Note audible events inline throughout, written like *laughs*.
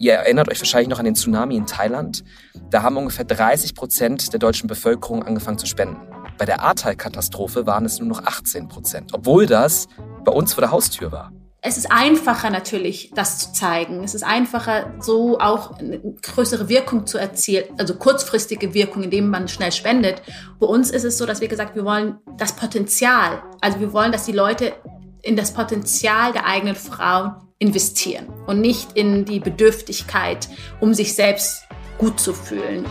Ihr erinnert euch wahrscheinlich noch an den Tsunami in Thailand. Da haben ungefähr 30 Prozent der deutschen Bevölkerung angefangen zu spenden. Bei der Ahrtal-Katastrophe waren es nur noch 18 Prozent, obwohl das bei uns vor der Haustür war. Es ist einfacher natürlich, das zu zeigen. Es ist einfacher, so auch eine größere Wirkung zu erzielen, also kurzfristige Wirkung, indem man schnell spendet. Bei uns ist es so, dass wir gesagt, wir wollen das Potenzial, also wir wollen, dass die Leute in das Potenzial der eigenen Frauen investieren und nicht in die Bedürftigkeit, um sich selbst gut zu fühlen.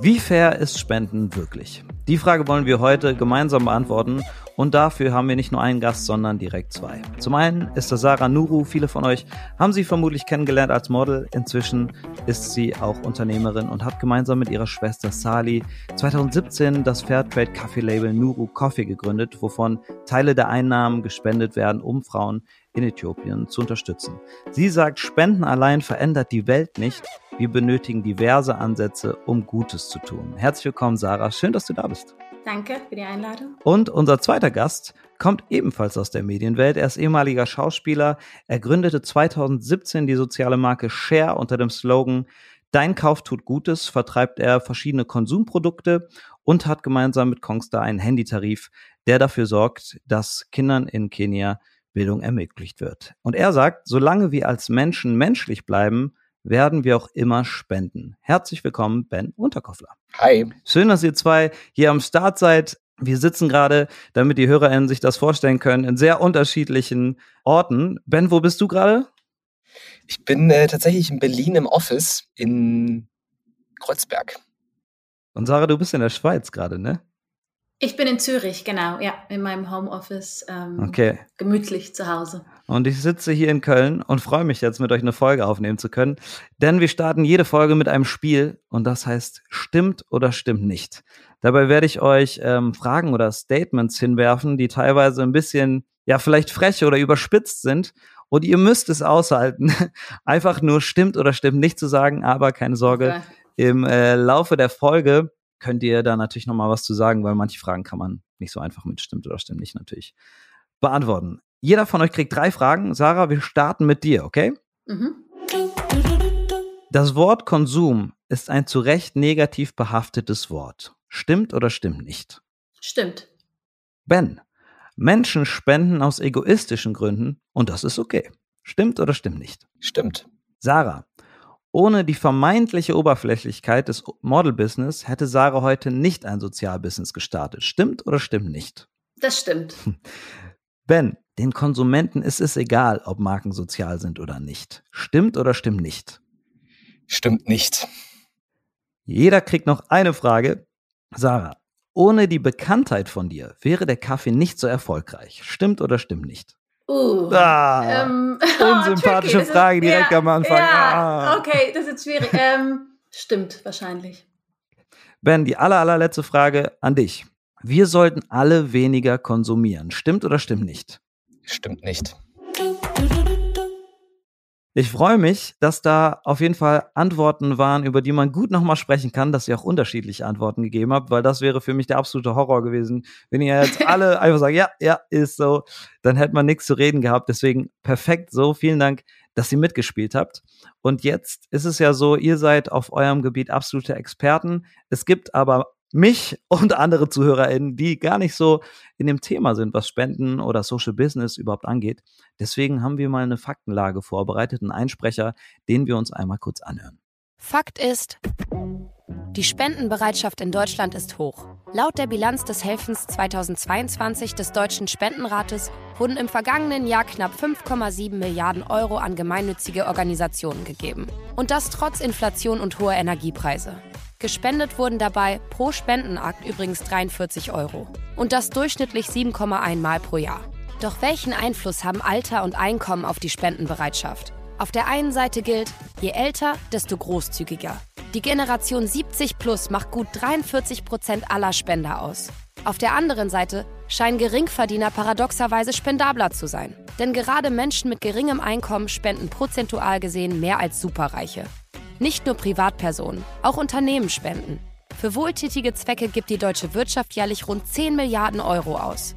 Wie fair ist Spenden wirklich? Die Frage wollen wir heute gemeinsam beantworten und dafür haben wir nicht nur einen Gast, sondern direkt zwei. Zum einen ist das Sarah Nuru. Viele von euch haben sie vermutlich kennengelernt als Model. Inzwischen ist sie auch Unternehmerin und hat gemeinsam mit ihrer Schwester Sali 2017 das Fairtrade Kaffee Label Nuru Coffee gegründet, wovon Teile der Einnahmen gespendet werden, um Frauen in Äthiopien zu unterstützen. Sie sagt, Spenden allein verändert die Welt nicht. Wir benötigen diverse Ansätze, um Gutes zu tun. Herzlich willkommen, Sarah. Schön, dass du da bist. Danke für die Einladung. Und unser zweiter Gast kommt ebenfalls aus der Medienwelt. Er ist ehemaliger Schauspieler. Er gründete 2017 die soziale Marke Share unter dem Slogan Dein Kauf tut Gutes, vertreibt er verschiedene Konsumprodukte und hat gemeinsam mit Kongstar einen Handytarif, der dafür sorgt, dass Kindern in Kenia Bildung ermöglicht wird. Und er sagt, solange wir als Menschen menschlich bleiben, werden wir auch immer spenden. Herzlich willkommen, Ben Unterkoffler. Hi. Schön, dass ihr zwei hier am Start seid. Wir sitzen gerade, damit die HörerInnen sich das vorstellen können, in sehr unterschiedlichen Orten. Ben, wo bist du gerade? Ich bin äh, tatsächlich in Berlin im Office in Kreuzberg. Und Sarah, du bist in der Schweiz gerade, ne? Ich bin in Zürich, genau, ja, in meinem Homeoffice, ähm, okay. gemütlich zu Hause. Und ich sitze hier in Köln und freue mich jetzt, mit euch eine Folge aufnehmen zu können. Denn wir starten jede Folge mit einem Spiel und das heißt Stimmt oder stimmt nicht. Dabei werde ich euch ähm, Fragen oder Statements hinwerfen, die teilweise ein bisschen, ja, vielleicht frech oder überspitzt sind. Und ihr müsst es aushalten, *laughs* einfach nur stimmt oder stimmt nicht zu sagen, aber keine Sorge, okay. im äh, Laufe der Folge könnt ihr da natürlich noch mal was zu sagen, weil manche Fragen kann man nicht so einfach mit stimmt oder stimmt nicht natürlich beantworten. Jeder von euch kriegt drei Fragen. Sarah, wir starten mit dir, okay? Mhm. Das Wort Konsum ist ein zu Recht negativ behaftetes Wort. Stimmt oder stimmt nicht? Stimmt. Ben, Menschen spenden aus egoistischen Gründen und das ist okay. Stimmt oder stimmt nicht? Stimmt. Sarah, ohne die vermeintliche Oberflächlichkeit des Model-Business hätte Sarah heute nicht ein Sozialbusiness gestartet. Stimmt oder stimmt nicht? Das stimmt. Ben, den Konsumenten ist es egal, ob Marken sozial sind oder nicht. Stimmt oder stimmt nicht? Stimmt nicht. Jeder kriegt noch eine Frage. Sarah, ohne die Bekanntheit von dir wäre der Kaffee nicht so erfolgreich. Stimmt oder stimmt nicht? Uh, ah, ähm, *laughs* *laughs* unsympathische oh, Frage ist, direkt ja, am Anfang. Ja, ah. okay, das ist schwierig. *laughs* Ähm, stimmt, wahrscheinlich. Ben, die aller, allerletzte Frage an dich. Wir sollten alle weniger konsumieren. Stimmt oder stimmt nicht? Stimmt nicht. Ich freue mich, dass da auf jeden Fall Antworten waren, über die man gut nochmal sprechen kann, dass ihr auch unterschiedliche Antworten gegeben habt, weil das wäre für mich der absolute Horror gewesen. Wenn ihr jetzt *laughs* alle einfach sagt, ja, ja, ist so, dann hätte man nichts zu reden gehabt. Deswegen perfekt so. Vielen Dank, dass ihr mitgespielt habt. Und jetzt ist es ja so, ihr seid auf eurem Gebiet absolute Experten. Es gibt aber mich und andere ZuhörerInnen, die gar nicht so in dem Thema sind, was Spenden oder Social Business überhaupt angeht. Deswegen haben wir mal eine Faktenlage vorbereitet, einen Einsprecher, den wir uns einmal kurz anhören. Fakt ist, die Spendenbereitschaft in Deutschland ist hoch. Laut der Bilanz des Helfens 2022 des Deutschen Spendenrates wurden im vergangenen Jahr knapp 5,7 Milliarden Euro an gemeinnützige Organisationen gegeben. Und das trotz Inflation und hoher Energiepreise. Gespendet wurden dabei pro Spendenakt übrigens 43 Euro. Und das durchschnittlich 7,1 Mal pro Jahr. Doch welchen Einfluss haben Alter und Einkommen auf die Spendenbereitschaft? Auf der einen Seite gilt, je älter, desto großzügiger. Die Generation 70 plus macht gut 43 Prozent aller Spender aus. Auf der anderen Seite scheinen Geringverdiener paradoxerweise spendabler zu sein. Denn gerade Menschen mit geringem Einkommen spenden prozentual gesehen mehr als Superreiche. Nicht nur Privatpersonen, auch Unternehmen spenden. Für wohltätige Zwecke gibt die deutsche Wirtschaft jährlich rund 10 Milliarden Euro aus.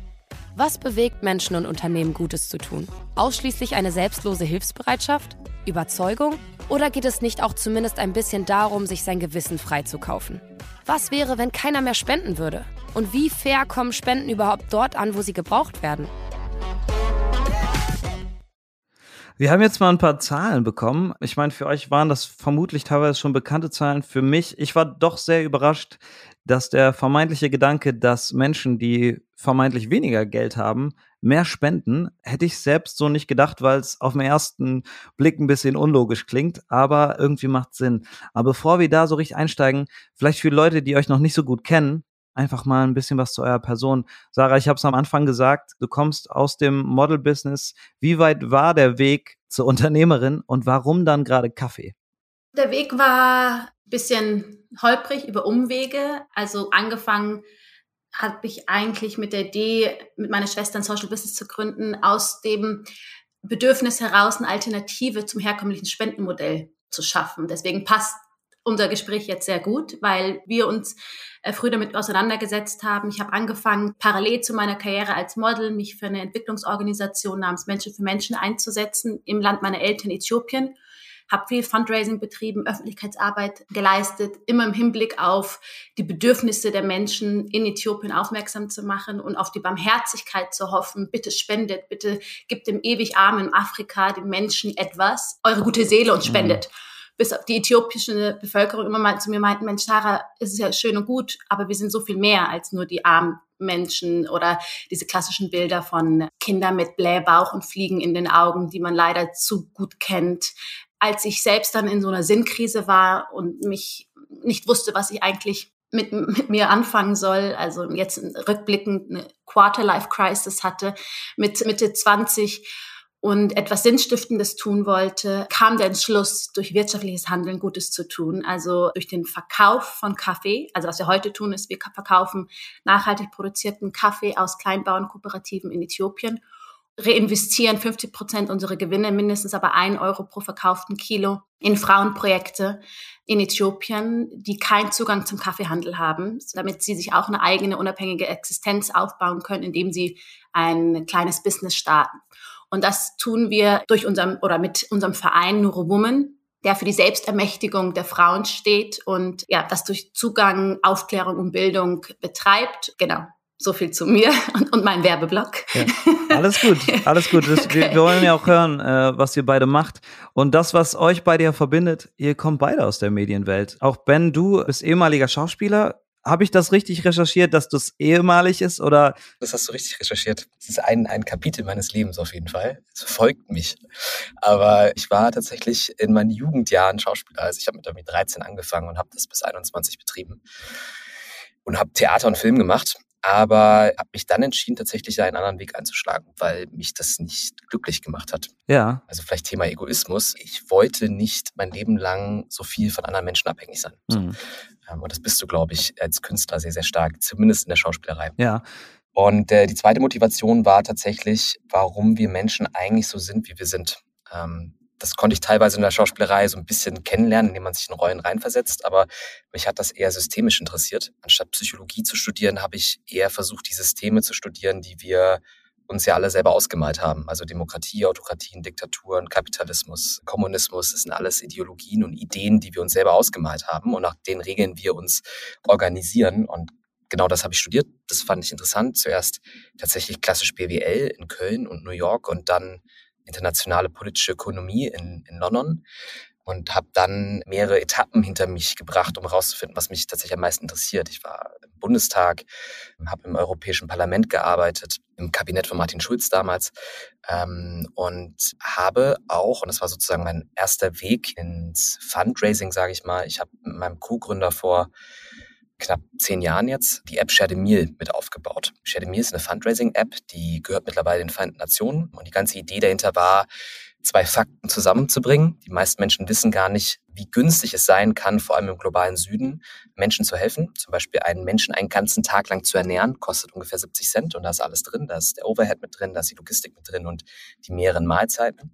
Was bewegt Menschen und Unternehmen Gutes zu tun? Ausschließlich eine selbstlose Hilfsbereitschaft? Überzeugung? Oder geht es nicht auch zumindest ein bisschen darum, sich sein Gewissen freizukaufen? Was wäre, wenn keiner mehr spenden würde? Und wie fair kommen Spenden überhaupt dort an, wo sie gebraucht werden? Wir haben jetzt mal ein paar Zahlen bekommen. Ich meine, für euch waren das vermutlich teilweise schon bekannte Zahlen. Für mich, ich war doch sehr überrascht, dass der vermeintliche Gedanke, dass Menschen, die vermeintlich weniger Geld haben, mehr spenden, hätte ich selbst so nicht gedacht, weil es auf den ersten Blick ein bisschen unlogisch klingt, aber irgendwie macht Sinn. Aber bevor wir da so richtig einsteigen, vielleicht für Leute, die euch noch nicht so gut kennen, einfach mal ein bisschen was zu eurer Person. Sarah, ich habe es am Anfang gesagt, du kommst aus dem Model-Business. Wie weit war der Weg zur Unternehmerin und warum dann gerade Kaffee? Der Weg war ein bisschen holprig über Umwege. Also angefangen habe ich eigentlich mit der Idee, mit meiner Schwester ein Social Business zu gründen, aus dem Bedürfnis heraus eine Alternative zum herkömmlichen Spendenmodell zu schaffen. Deswegen passt unser Gespräch jetzt sehr gut, weil wir uns äh, früh damit auseinandergesetzt haben. Ich habe angefangen, parallel zu meiner Karriere als Model, mich für eine Entwicklungsorganisation namens Menschen für Menschen einzusetzen im Land meiner Eltern Äthiopien habe viel Fundraising betrieben, Öffentlichkeitsarbeit geleistet, immer im Hinblick auf die Bedürfnisse der Menschen in Äthiopien aufmerksam zu machen und auf die Barmherzigkeit zu hoffen. Bitte spendet, bitte gibt dem ewig armen Afrika, den Menschen etwas, eure gute Seele und spendet. Mhm bis auf die äthiopische Bevölkerung immer mal zu mir meinten, Mensch, Sarah, es ist ja schön und gut, aber wir sind so viel mehr als nur die armen Menschen oder diese klassischen Bilder von Kindern mit Blähbauch und Fliegen in den Augen, die man leider zu gut kennt. Als ich selbst dann in so einer Sinnkrise war und mich nicht wusste, was ich eigentlich mit, mit mir anfangen soll, also jetzt rückblickend eine Quarter-Life-Crisis hatte mit Mitte 20 und etwas Sinnstiftendes tun wollte, kam der Entschluss, durch wirtschaftliches Handeln Gutes zu tun. Also durch den Verkauf von Kaffee. Also was wir heute tun, ist, wir verkaufen nachhaltig produzierten Kaffee aus Kleinbauernkooperativen in Äthiopien, reinvestieren 50 Prozent unserer Gewinne, mindestens aber ein Euro pro verkauften Kilo in Frauenprojekte in Äthiopien, die keinen Zugang zum Kaffeehandel haben, damit sie sich auch eine eigene unabhängige Existenz aufbauen können, indem sie ein kleines Business starten. Und das tun wir durch unserem oder mit unserem Verein Nuro Woman, der für die Selbstermächtigung der Frauen steht und ja, das durch Zugang, Aufklärung und Bildung betreibt. Genau. So viel zu mir *laughs* und, und meinem Werbeblock. Ja, alles gut, *laughs* alles gut. Das, wir, wir, wollen ja auch hören, äh, was ihr beide macht. Und das, was euch beide ja verbindet, ihr kommt beide aus der Medienwelt. Auch Ben, du bist ehemaliger Schauspieler, habe ich das richtig recherchiert, dass das ehemalig ist oder? Das hast du richtig recherchiert. Das ist ein, ein Kapitel meines Lebens auf jeden Fall. Es verfolgt mich. Aber ich war tatsächlich in meinen Jugendjahren Schauspieler. Also ich habe mit 13 angefangen und habe das bis 21 betrieben und habe Theater und Film gemacht aber habe mich dann entschieden, tatsächlich einen anderen Weg einzuschlagen, weil mich das nicht glücklich gemacht hat. Ja. Also vielleicht Thema Egoismus. Ich wollte nicht mein Leben lang so viel von anderen Menschen abhängig sein. Mhm. Und das bist du, glaube ich, als Künstler sehr, sehr stark, zumindest in der Schauspielerei. Ja. Und äh, die zweite Motivation war tatsächlich, warum wir Menschen eigentlich so sind, wie wir sind. Ähm, das konnte ich teilweise in der Schauspielerei so ein bisschen kennenlernen, indem man sich in Rollen reinversetzt, aber mich hat das eher systemisch interessiert. Anstatt Psychologie zu studieren, habe ich eher versucht, die Systeme zu studieren, die wir uns ja alle selber ausgemalt haben. Also Demokratie, Autokratien, Diktaturen, Kapitalismus, Kommunismus, das sind alles Ideologien und Ideen, die wir uns selber ausgemalt haben und nach den Regeln wir uns organisieren. Und genau das habe ich studiert. Das fand ich interessant. Zuerst tatsächlich klassisch BWL in Köln und New York und dann internationale politische Ökonomie in, in London und habe dann mehrere Etappen hinter mich gebracht, um herauszufinden, was mich tatsächlich am meisten interessiert. Ich war im Bundestag, habe im Europäischen Parlament gearbeitet, im Kabinett von Martin Schulz damals ähm, und habe auch, und das war sozusagen mein erster Weg ins Fundraising, sage ich mal, ich habe mit meinem Co-Gründer vor knapp zehn Jahren jetzt die App Share the Meal mit aufgebaut. Share the Meal ist eine Fundraising-App, die gehört mittlerweile den Vereinten Nationen. Und die ganze Idee dahinter war, zwei Fakten zusammenzubringen. Die meisten Menschen wissen gar nicht, wie günstig es sein kann, vor allem im globalen Süden, Menschen zu helfen. Zum Beispiel einen Menschen einen ganzen Tag lang zu ernähren, kostet ungefähr 70 Cent und da ist alles drin. Da ist der Overhead mit drin, da ist die Logistik mit drin und die mehreren Mahlzeiten.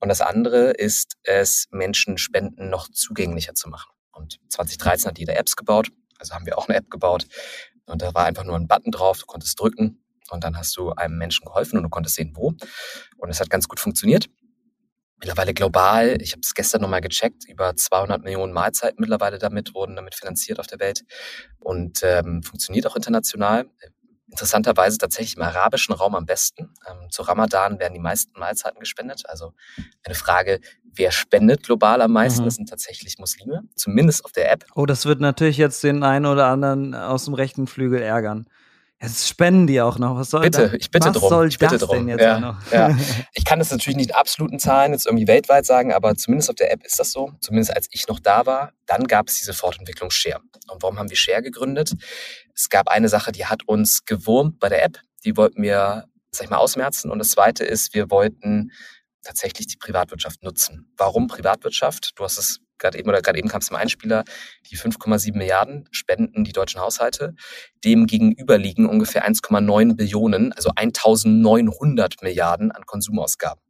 Und das andere ist es, Menschen Spenden noch zugänglicher zu machen. Und 2013 hat jeder Apps gebaut Also haben wir auch eine App gebaut. Und da war einfach nur ein Button drauf, du konntest drücken und dann hast du einem Menschen geholfen und du konntest sehen, wo. Und es hat ganz gut funktioniert. Mittlerweile global, ich habe es gestern nochmal gecheckt, über 200 Millionen Mahlzeiten mittlerweile damit wurden damit finanziert auf der Welt und ähm, funktioniert auch international. Interessanterweise tatsächlich im arabischen Raum am besten. Ähm, zu Ramadan werden die meisten Mahlzeiten gespendet. Also eine Frage, wer spendet global am meisten? Mhm. Das sind tatsächlich Muslime, zumindest auf der App. Oh, das wird natürlich jetzt den einen oder anderen aus dem rechten Flügel ärgern. Jetzt spenden die auch noch. Was soll bitte, das? ich bitte Was drum. soll ich bitte das drum. denn jetzt ja, noch? Ja. *laughs* Ich kann das natürlich nicht in absoluten Zahlen jetzt irgendwie weltweit sagen, aber zumindest auf der App ist das so. Zumindest als ich noch da war, dann gab es diese Fortentwicklung Share. Und warum haben wir Share gegründet? Es gab eine Sache, die hat uns gewurmt bei der App. Die wollten wir, sag ich mal, ausmerzen. Und das zweite ist, wir wollten tatsächlich die Privatwirtschaft nutzen. Warum Privatwirtschaft? Du hast es gerade eben oder gerade eben kam es zum Einspieler, die 5,7 Milliarden spenden die deutschen Haushalte. Dem gegenüber liegen ungefähr 1,9 Billionen, also 1900 Milliarden an Konsumausgaben.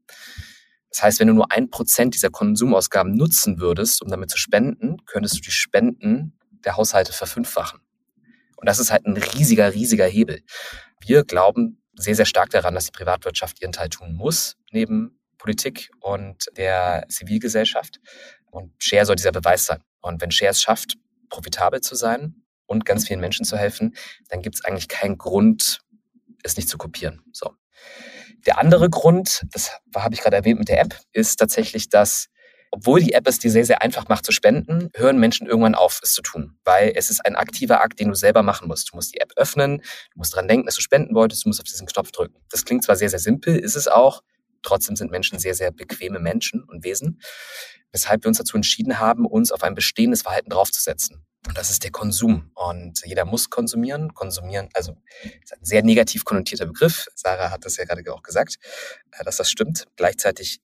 Das heißt, wenn du nur ein Prozent dieser Konsumausgaben nutzen würdest, um damit zu spenden, könntest du die Spenden der Haushalte verfünffachen. Und das ist halt ein riesiger, riesiger Hebel. Wir glauben sehr, sehr stark daran, dass die Privatwirtschaft ihren Teil tun muss, neben Politik und der Zivilgesellschaft. Und Share soll dieser Beweis sein. Und wenn Share es schafft, profitabel zu sein und ganz vielen Menschen zu helfen, dann gibt es eigentlich keinen Grund, es nicht zu kopieren. So. Der andere Grund, das habe ich gerade erwähnt mit der App, ist tatsächlich, dass obwohl die App es dir sehr, sehr einfach macht zu spenden, hören Menschen irgendwann auf, es zu tun. Weil es ist ein aktiver Akt, den du selber machen musst. Du musst die App öffnen, du musst dran denken, dass du spenden wolltest, du musst auf diesen Knopf drücken. Das klingt zwar sehr, sehr simpel, ist es auch. Trotzdem sind Menschen sehr, sehr bequeme Menschen und Wesen weshalb wir uns dazu entschieden haben, uns auf ein bestehendes Verhalten draufzusetzen. Und das ist der Konsum. Und jeder muss konsumieren. Konsumieren, also ist ein sehr negativ konnotierter Begriff. Sarah hat das ja gerade auch gesagt, äh, dass das stimmt. Gleichzeitig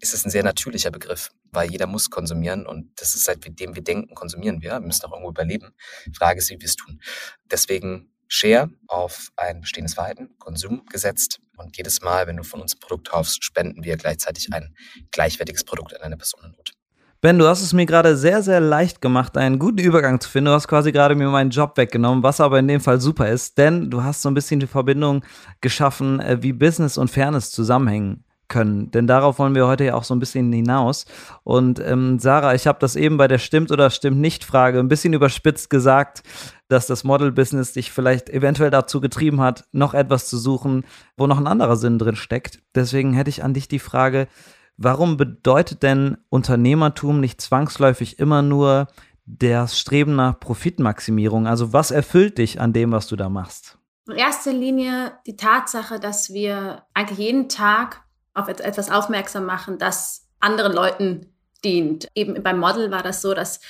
ist es ein sehr natürlicher Begriff, weil jeder muss konsumieren und das ist seitdem wir denken, konsumieren wir. Wir müssen auch irgendwo überleben. Die Frage ist, wie wir es tun. Deswegen Share auf ein bestehendes Verhalten, Konsum gesetzt. Und jedes Mal, wenn du von uns ein Produkt kaufst, spenden wir gleichzeitig ein gleichwertiges Produkt an eine Person in Not. Ben, du hast es mir gerade sehr, sehr leicht gemacht, einen guten Übergang zu finden. Du hast quasi gerade mir meinen Job weggenommen, was aber in dem Fall super ist, denn du hast so ein bisschen die Verbindung geschaffen, äh, wie Business und Fairness zusammenhängen können. Denn darauf wollen wir heute ja auch so ein bisschen hinaus. Und ähm, Sarah, ich habe das eben bei der Stimmt oder Stimmt nicht Frage ein bisschen überspitzt gesagt, dass das Model-Business dich vielleicht eventuell dazu getrieben hat, noch etwas zu suchen, wo noch ein anderer Sinn drin steckt. Deswegen hätte ich an dich die Frage, warum bedeutet denn Unternehmertum nicht zwangsläufig immer nur das Streben nach Profitmaximierung? Also was erfüllt dich an dem, was du da machst? In erster Linie die Tatsache, dass wir eigentlich jeden Tag auf etwas aufmerksam machen, das anderen Leuten dient. Eben beim Model war das so, dass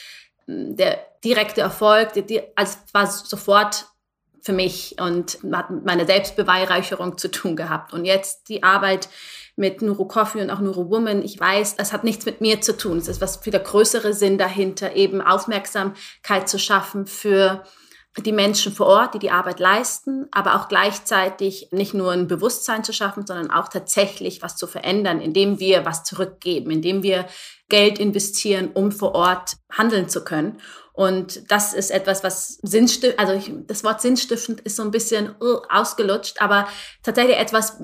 hm, der direkte Erfolg, die, also war sofort für mich und hat mit meiner Selbstbeweihräucherung zu tun gehabt. Und jetzt die Arbeit mit Nuro Coffee und auch Nuro Woman, ich weiß, das hat nichts mit mir zu tun. Es ist was für der größere Sinn dahinter, eben Aufmerksamkeit zu schaffen für die Menschen vor Ort, die die Arbeit leisten, aber auch gleichzeitig nicht nur ein Bewusstsein zu schaffen, sondern auch tatsächlich was zu verändern, indem wir was zurückgeben, indem wir Geld investieren, um vor Ort handeln zu können. Und das ist etwas, was sinnstiftend, also ich, das Wort sinnstiftend ist so ein bisschen uh, ausgelutscht, aber tatsächlich etwas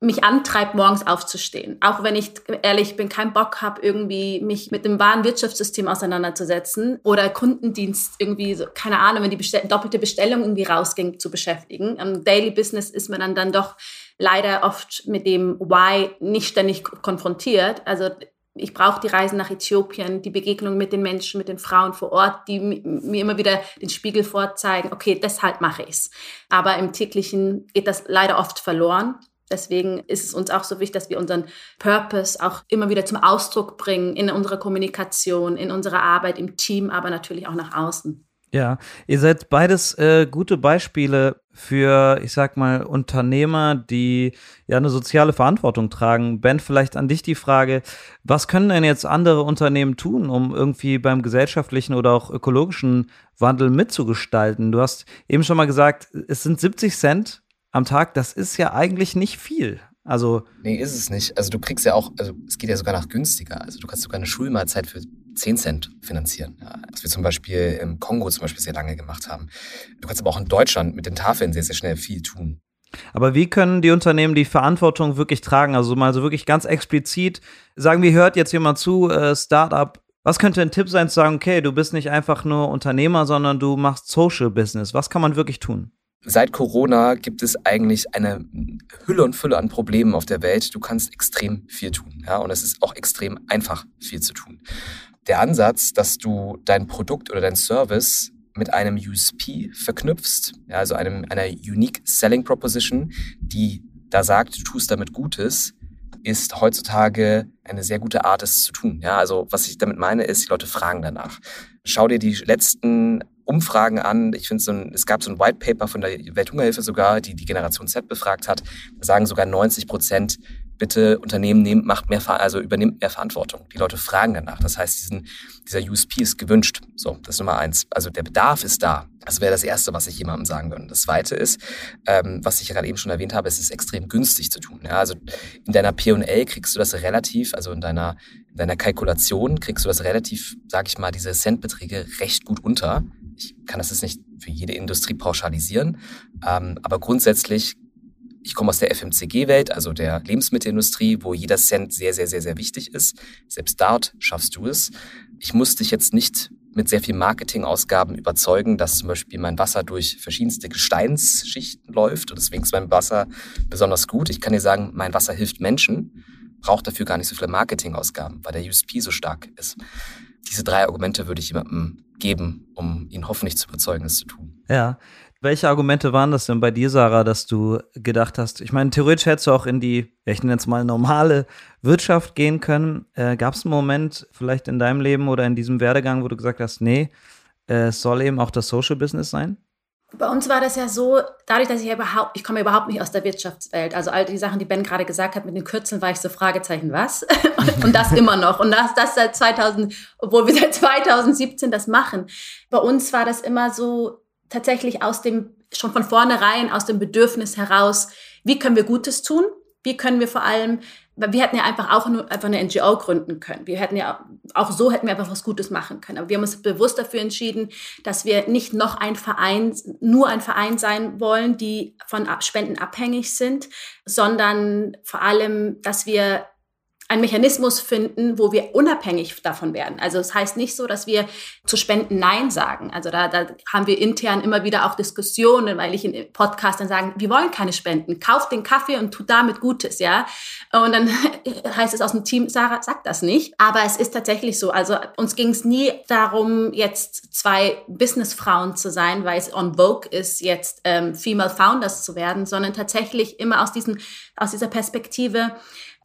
mich antreibt, morgens aufzustehen. Auch wenn ich ehrlich bin, keinen Bock habe, irgendwie mich mit dem wahren Wirtschaftssystem auseinanderzusetzen oder Kundendienst irgendwie, so, keine Ahnung, wenn die bestell doppelte Bestellung irgendwie rausging, zu beschäftigen. Im Daily Business ist man dann, dann doch leider oft mit dem Why nicht ständig konfrontiert. Also ich brauche die Reisen nach Äthiopien, die Begegnung mit den Menschen, mit den Frauen vor Ort, die mir immer wieder den Spiegel vorzeigen, okay, deshalb mache ich's. Aber im täglichen geht das leider oft verloren. Deswegen ist es uns auch so wichtig, dass wir unseren Purpose auch immer wieder zum Ausdruck bringen in unserer Kommunikation, in unserer Arbeit im Team, aber natürlich auch nach außen. Ja, ihr seid beides äh, gute Beispiele für, ich sag mal, Unternehmer, die ja eine soziale Verantwortung tragen. Ben, vielleicht an dich die Frage, was können denn jetzt andere Unternehmen tun, um irgendwie beim gesellschaftlichen oder auch ökologischen Wandel mitzugestalten? Du hast eben schon mal gesagt, es sind 70 Cent am Tag, das ist ja eigentlich nicht viel. Also nee, ist es nicht. Also du kriegst ja auch, also es geht ja sogar nach günstiger. Also du kannst sogar eine Schulmahlzeit für 10 Cent finanzieren. Ja, was wir zum Beispiel im Kongo zum Beispiel sehr lange gemacht haben. Du kannst aber auch in Deutschland mit den Tafeln sehr, sehr schnell viel tun. Aber wie können die Unternehmen die Verantwortung wirklich tragen? Also mal so wirklich ganz explizit sagen, wie hört jetzt jemand zu, äh, Startup, was könnte ein Tipp sein zu sagen, okay, du bist nicht einfach nur Unternehmer, sondern du machst Social Business. Was kann man wirklich tun? Seit Corona gibt es eigentlich eine Hülle und Fülle an Problemen auf der Welt. Du kannst extrem viel tun. Ja, und es ist auch extrem einfach, viel zu tun. Der Ansatz, dass du dein Produkt oder dein Service mit einem USP verknüpfst, ja, also einem, einer Unique Selling Proposition, die da sagt, du tust damit Gutes, ist heutzutage eine sehr gute Art, es zu tun. Ja, also was ich damit meine, ist, die Leute fragen danach. Schau dir die letzten Umfragen an. Ich finde, so ein, es gab so ein White Paper von der Welthungerhilfe sogar, die die Generation Z befragt hat. Da sagen sogar 90 Prozent bitte Unternehmen nehmt, macht mehr, also übernimmt mehr Verantwortung. Die Leute fragen danach. Das heißt, diesen, dieser USP ist gewünscht. So, das ist Nummer eins. Also der Bedarf ist da. Das wäre das Erste, was ich jemandem sagen würde. Das Zweite ist, ähm, was ich gerade eben schon erwähnt habe, es ist extrem günstig zu tun. Ja, also in deiner P&L kriegst du das relativ, also in deiner, in deiner Kalkulation kriegst du das relativ, sag ich mal, diese Centbeträge recht gut unter. Ich kann das jetzt nicht für jede Industrie pauschalisieren, ähm, aber grundsätzlich ich komme aus der FMCG-Welt, also der Lebensmittelindustrie, wo jeder Cent sehr, sehr, sehr, sehr wichtig ist. Selbst dort schaffst du es. Ich muss dich jetzt nicht mit sehr viel Marketingausgaben überzeugen, dass zum Beispiel mein Wasser durch verschiedenste Gesteinsschichten läuft und deswegen ist mein Wasser besonders gut. Ich kann dir sagen, mein Wasser hilft Menschen, braucht dafür gar nicht so viele Marketingausgaben, weil der USP so stark ist. Diese drei Argumente würde ich jemandem geben, um ihn hoffentlich zu überzeugen, es zu tun. Ja, welche Argumente waren das denn bei dir, Sarah, dass du gedacht hast, ich meine, theoretisch hättest du auch in die, ich nenne jetzt mal normale Wirtschaft gehen können. Äh, Gab es einen Moment vielleicht in deinem Leben oder in diesem Werdegang, wo du gesagt hast, nee, äh, es soll eben auch das Social Business sein? Bei uns war das ja so, dadurch, dass ich ja überhaupt, ich komme überhaupt nicht aus der Wirtschaftswelt. Also all die Sachen, die Ben gerade gesagt hat mit den Kürzeln, war ich so Fragezeichen, was? *laughs* und das immer noch. Und das, das seit 2000, obwohl wir seit 2017 das machen. Bei uns war das immer so, tatsächlich aus dem, schon von vornherein aus dem Bedürfnis heraus, wie können wir Gutes tun? Wie können wir vor allem, weil wir hätten ja einfach auch nur einfach eine NGO gründen können. Wir hätten ja, auch so hätten wir einfach was Gutes machen können. Aber wir haben uns bewusst dafür entschieden, dass wir nicht noch ein Verein, nur ein Verein sein wollen, die von Spenden abhängig sind, sondern vor allem, dass wir einen Mechanismus finden, wo wir unabhängig davon werden. Also es das heißt nicht so, dass wir zu Spenden Nein sagen. Also da, da haben wir intern immer wieder auch Diskussionen, weil ich in Podcasts sagen, wir wollen keine Spenden. Kauft den Kaffee und tut damit Gutes, ja. Und dann *laughs* heißt es aus dem Team, Sarah sagt das nicht. Aber es ist tatsächlich so. Also uns ging es nie darum, jetzt zwei Businessfrauen zu sein, weil es on Vogue ist, jetzt ähm, Female Founders zu werden, sondern tatsächlich immer aus, diesen, aus dieser Perspektive,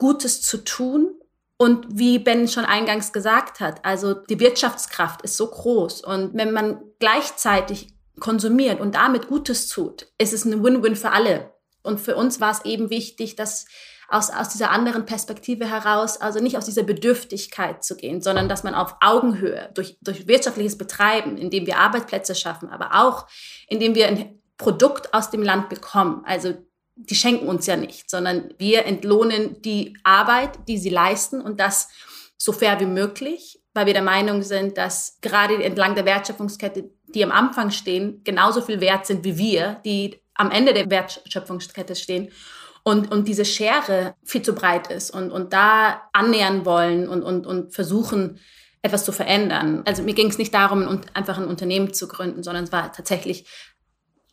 Gutes zu tun. Und wie Ben schon eingangs gesagt hat, also die Wirtschaftskraft ist so groß. Und wenn man gleichzeitig konsumiert und damit Gutes tut, ist es ein Win-Win für alle. Und für uns war es eben wichtig, dass aus, aus dieser anderen Perspektive heraus, also nicht aus dieser Bedürftigkeit zu gehen, sondern dass man auf Augenhöhe durch, durch wirtschaftliches Betreiben, indem wir Arbeitsplätze schaffen, aber auch indem wir ein Produkt aus dem Land bekommen, also die schenken uns ja nicht, sondern wir entlohnen die Arbeit, die sie leisten und das so fair wie möglich, weil wir der Meinung sind, dass gerade entlang der Wertschöpfungskette, die am Anfang stehen, genauso viel wert sind wie wir, die am Ende der Wertschöpfungskette stehen. Und, und diese Schere viel zu breit ist und, und da annähern wollen und, und, und versuchen, etwas zu verändern. Also mir ging es nicht darum, einfach ein Unternehmen zu gründen, sondern es war tatsächlich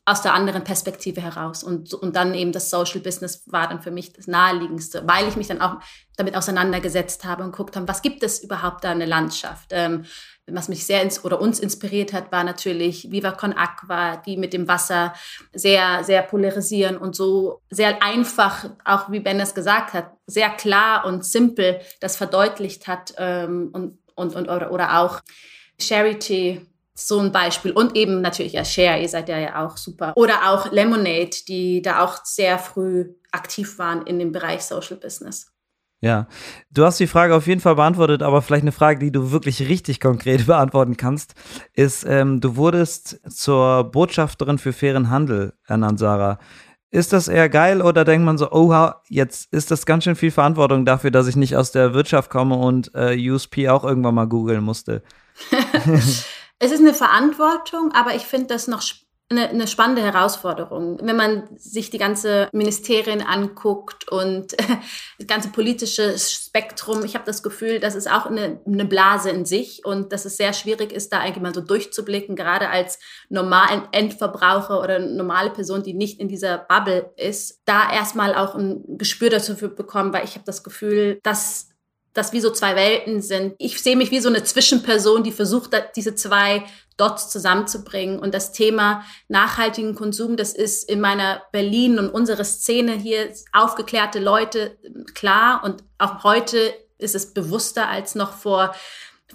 aus der anderen Perspektive heraus. Und, und dann eben das Social Business war dann für mich das Naheliegendste, weil ich mich dann auch damit auseinandergesetzt habe und geguckt habe, was gibt es überhaupt da in der Landschaft. Ähm, was mich sehr ins, oder uns inspiriert hat, war natürlich Viva Con Aqua, die mit dem Wasser sehr, sehr polarisieren und so sehr einfach, auch wie Ben es gesagt hat, sehr klar und simpel das verdeutlicht hat ähm, und, und, und oder, oder auch Charity so ein Beispiel. Und eben natürlich ja Share, ihr seid ja, ja auch super. Oder auch Lemonade, die da auch sehr früh aktiv waren in dem Bereich Social Business. Ja, du hast die Frage auf jeden Fall beantwortet, aber vielleicht eine Frage, die du wirklich richtig konkret *laughs* beantworten kannst, ist, ähm, du wurdest zur Botschafterin für fairen Handel ernannt, Sarah. Ist das eher geil oder denkt man so, oh, jetzt ist das ganz schön viel Verantwortung dafür, dass ich nicht aus der Wirtschaft komme und äh, USP auch irgendwann mal googeln musste? *laughs* *laughs* es ist eine Verantwortung, aber ich finde das noch eine, eine spannende Herausforderung. Wenn man sich die ganze Ministerien anguckt und *laughs* das ganze politische Spektrum, ich habe das Gefühl, das ist auch eine, eine Blase in sich und dass es sehr schwierig ist, da eigentlich mal so durchzublicken, gerade als normalen Endverbraucher oder normale Person, die nicht in dieser Bubble ist, da erstmal auch ein Gespür dafür bekommen, weil ich habe das Gefühl, dass das wie so zwei Welten sind. Ich sehe mich wie so eine Zwischenperson, die versucht, diese zwei Dots zusammenzubringen. Und das Thema nachhaltigen Konsum, das ist in meiner Berlin und unsere Szene hier aufgeklärte Leute klar. Und auch heute ist es bewusster als noch vor